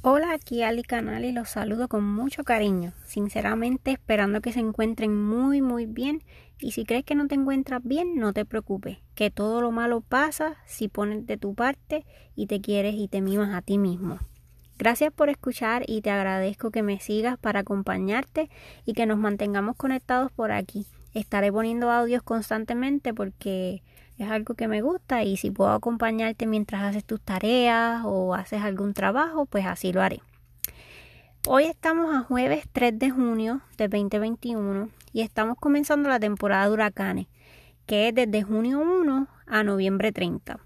Hola, aquí Ali Canal y los saludo con mucho cariño, sinceramente esperando que se encuentren muy muy bien y si crees que no te encuentras bien, no te preocupes, que todo lo malo pasa si pones de tu parte y te quieres y te mimas a ti mismo. Gracias por escuchar y te agradezco que me sigas para acompañarte y que nos mantengamos conectados por aquí. Estaré poniendo audios constantemente porque es algo que me gusta y si puedo acompañarte mientras haces tus tareas o haces algún trabajo, pues así lo haré. Hoy estamos a jueves 3 de junio de 2021 y estamos comenzando la temporada de huracanes, que es desde junio 1 a noviembre 30.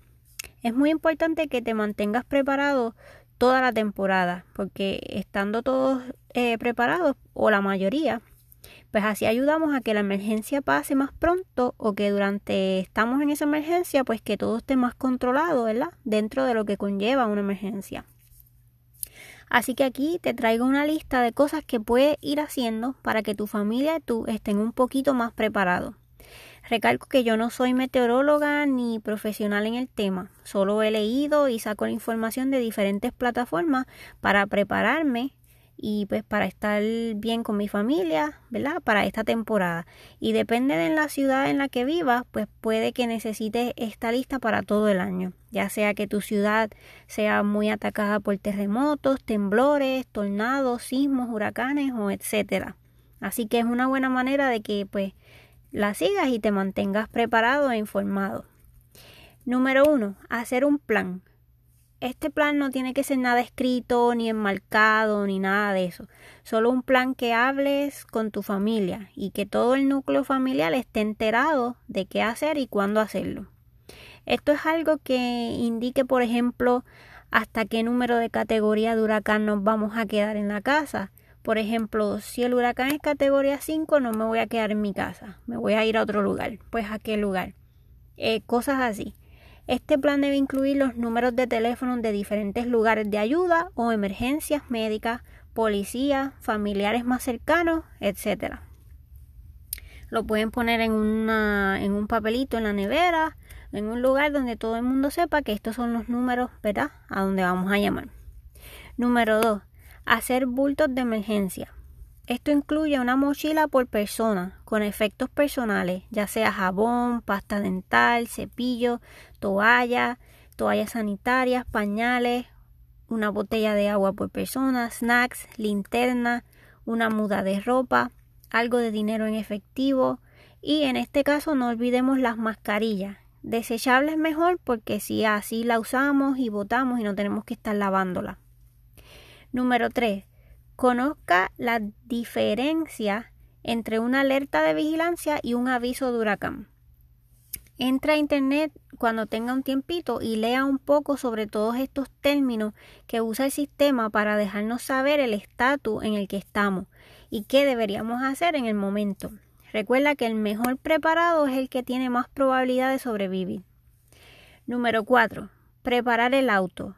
Es muy importante que te mantengas preparado toda la temporada, porque estando todos eh, preparados, o la mayoría, pues así ayudamos a que la emergencia pase más pronto o que durante estamos en esa emergencia, pues que todo esté más controlado, ¿verdad? Dentro de lo que conlleva una emergencia. Así que aquí te traigo una lista de cosas que puedes ir haciendo para que tu familia y tú estén un poquito más preparados. Recalco que yo no soy meteoróloga ni profesional en el tema, solo he leído y saco la información de diferentes plataformas para prepararme y pues para estar bien con mi familia, ¿verdad? Para esta temporada. Y depende de la ciudad en la que vivas, pues puede que necesites esta lista para todo el año, ya sea que tu ciudad sea muy atacada por terremotos, temblores, tornados, sismos, huracanes o etcétera. Así que es una buena manera de que pues la sigas y te mantengas preparado e informado. Número uno, hacer un plan este plan no tiene que ser nada escrito, ni enmarcado, ni nada de eso. Solo un plan que hables con tu familia y que todo el núcleo familiar esté enterado de qué hacer y cuándo hacerlo. Esto es algo que indique, por ejemplo, hasta qué número de categoría de huracán nos vamos a quedar en la casa. Por ejemplo, si el huracán es categoría 5, no me voy a quedar en mi casa, me voy a ir a otro lugar. Pues a qué lugar. Eh, cosas así. Este plan debe incluir los números de teléfono de diferentes lugares de ayuda o emergencias médicas, policía, familiares más cercanos, etc. Lo pueden poner en, en un papelito en la nevera, en un lugar donde todo el mundo sepa que estos son los números, ¿verdad? A donde vamos a llamar. Número 2. Hacer bultos de emergencia. Esto incluye una mochila por persona con efectos personales, ya sea jabón, pasta dental, cepillo, toalla, toallas sanitarias, pañales, una botella de agua por persona, snacks, linterna, una muda de ropa, algo de dinero en efectivo y en este caso no olvidemos las mascarillas. Desechables mejor porque si así la usamos y botamos y no tenemos que estar lavándola. Número 3 Conozca la diferencia entre una alerta de vigilancia y un aviso de huracán. Entra a internet cuando tenga un tiempito y lea un poco sobre todos estos términos que usa el sistema para dejarnos saber el estatus en el que estamos y qué deberíamos hacer en el momento. Recuerda que el mejor preparado es el que tiene más probabilidad de sobrevivir. Número 4. Preparar el auto.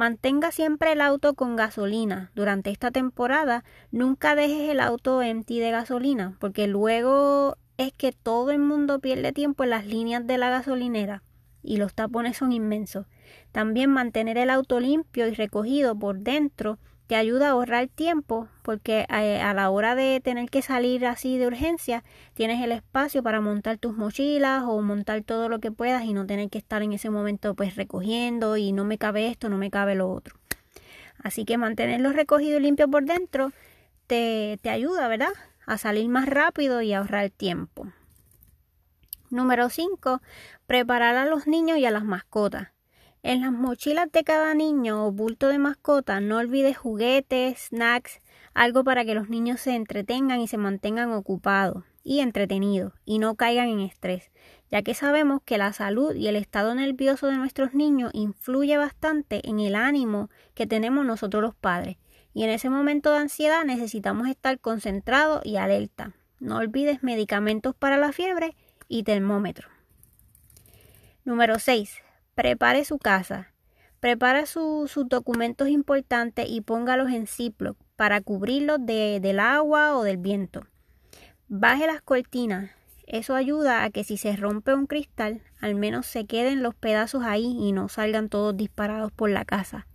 Mantenga siempre el auto con gasolina. Durante esta temporada nunca dejes el auto empty de gasolina, porque luego es que todo el mundo pierde tiempo en las líneas de la gasolinera y los tapones son inmensos. También mantener el auto limpio y recogido por dentro te ayuda a ahorrar tiempo porque eh, a, la hora de tener que salir así de urgencia tienes el espacio para montar tus mochilas o montar todo lo que puedas y no tener que estar en ese momento pues recogiendo y no me cabe esto, no me cabe lo otro. Así que mantenerlo recogido y limpio por dentro te, te ayuda, ¿verdad? A salir más rápido y ahorrar tiempo. Número 5. Preparar a los niños y a las mascotas. En las mochilas de cada niño o bulto de mascota no olvides juguetes, snacks, algo para que los niños se entretengan y se mantengan ocupados y entretenidos y no caigan en estrés, ya que sabemos que la salud y el estado nervioso de nuestros niños influye bastante en el ánimo que tenemos nosotros los padres y en ese momento de ansiedad necesitamos estar concentrados y alerta. No olvides medicamentos para la fiebre y termómetro. Número 6 prepare su casa, prepara sus documentos importantes y póngalos en Ziploc para cubrirlos del agua o del viento. Baje las cortinas. Eso ayuda a que si se rompe un cristal, al menos se queden los pedazos ahí y no salgan todos disparados por la casa.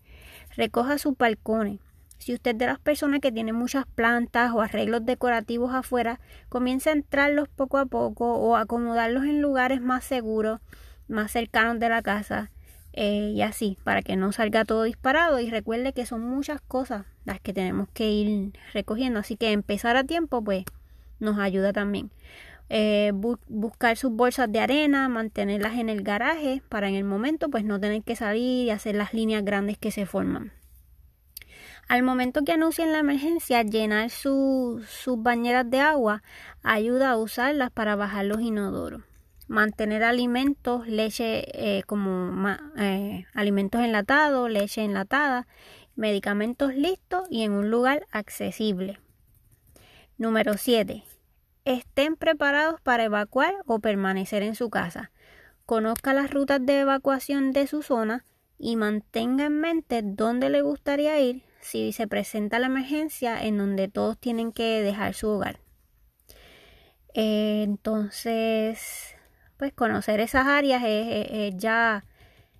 Recoja sus balcones. Si usted es de las personas que tienen muchas plantas o arreglos decorativos afuera, comience a entrarlos poco a poco o acomodarlos en lugares más seguros, más cercanos de la casa. Eh, y así, para que no salga todo disparado y recuerde que son muchas cosas las que tenemos que ir recogiendo, así que empezar a tiempo pues nos ayuda también. Eh, buscar sus bolsas de arena, mantenerlas en el garaje para en el momento pues no tener que salir y hacer las líneas grandes que se forman. Al momento que anuncien la emergencia, llenar sus bañeras de agua ayuda a usarlas para bajar los inodoros. Mantener alimentos, leche eh, como eh, alimentos enlatados, leche enlatada, medicamentos listos y en un lugar accesible. Número 7 estén preparados para evacuar o permanecer en su casa. Conozca las rutas de evacuación de su zona y mantenga en mente dónde le gustaría ir si se presenta la emergencia en donde todos tienen que dejar su hogar. entonces, pues conocer esas áreas ya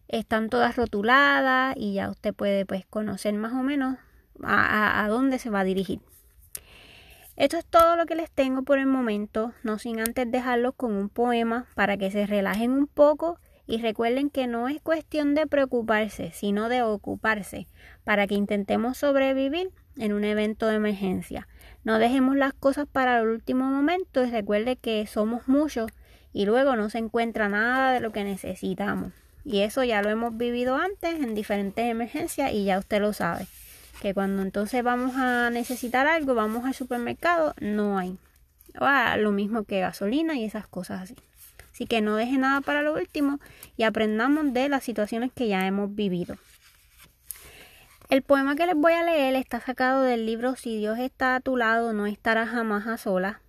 están todas rotuladas y ya usted puede pues conocer más o menos a dónde se va a dirigir. Esto es todo lo que les tengo por el momento, no sin antes dejarlos con un poema para que se relajen un poco y recuerden que no es cuestión de preocuparse, sino de ocuparse, para que intentemos sobrevivir en un evento de emergencia. No dejemos las cosas para el último momento y recuerde que somos muchos y luego no se encuentra nada de lo que necesitamos. Y eso ya lo hemos vivido antes en diferentes emergencias y ya usted lo sabe que cuando entonces vamos a necesitar algo, vamos al supermercado, no hay. O lo mismo que gasolina y esas cosas así. Así que no deje nada para lo último y aprendamos de las situaciones que ya hemos vivido. El poema que les voy a leer está sacado del libro Si Dios está a tu lado, no estará jamás a sola.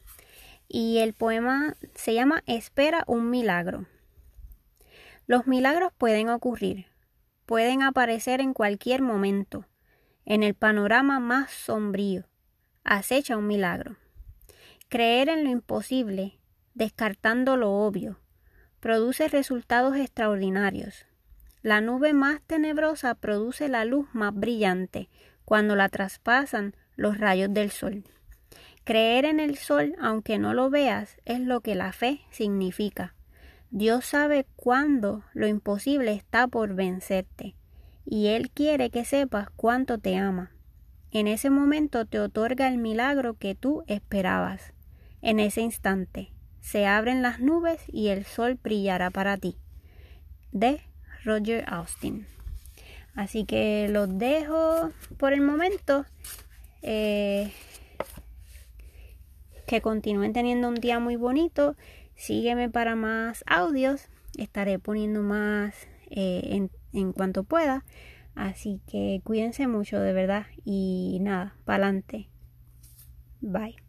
Y el poema se llama Espera un milagro. Los milagros pueden ocurrir, pueden aparecer en cualquier momento en el panorama más sombrío, acecha un milagro. Creer en lo imposible, descartando lo obvio, produce resultados extraordinarios. La nube más tenebrosa produce la luz más brillante cuando la traspasan los rayos del sol. Creer en el sol, aunque no lo veas, es lo que la fe significa. Dios sabe cuándo lo imposible está por vencerte y Él quiere que sepas cuánto te ama. En ese momento te otorga el milagro que tú esperabas. En ese instante se abren las nubes y el sol brillará para ti. De Roger Austin. Así que los dejo por el momento. Eh, que continúen teniendo un día muy bonito. Sígueme para más audios. Estaré poniendo más eh, en en cuanto pueda. Así que cuídense mucho de verdad y nada, para adelante. Bye.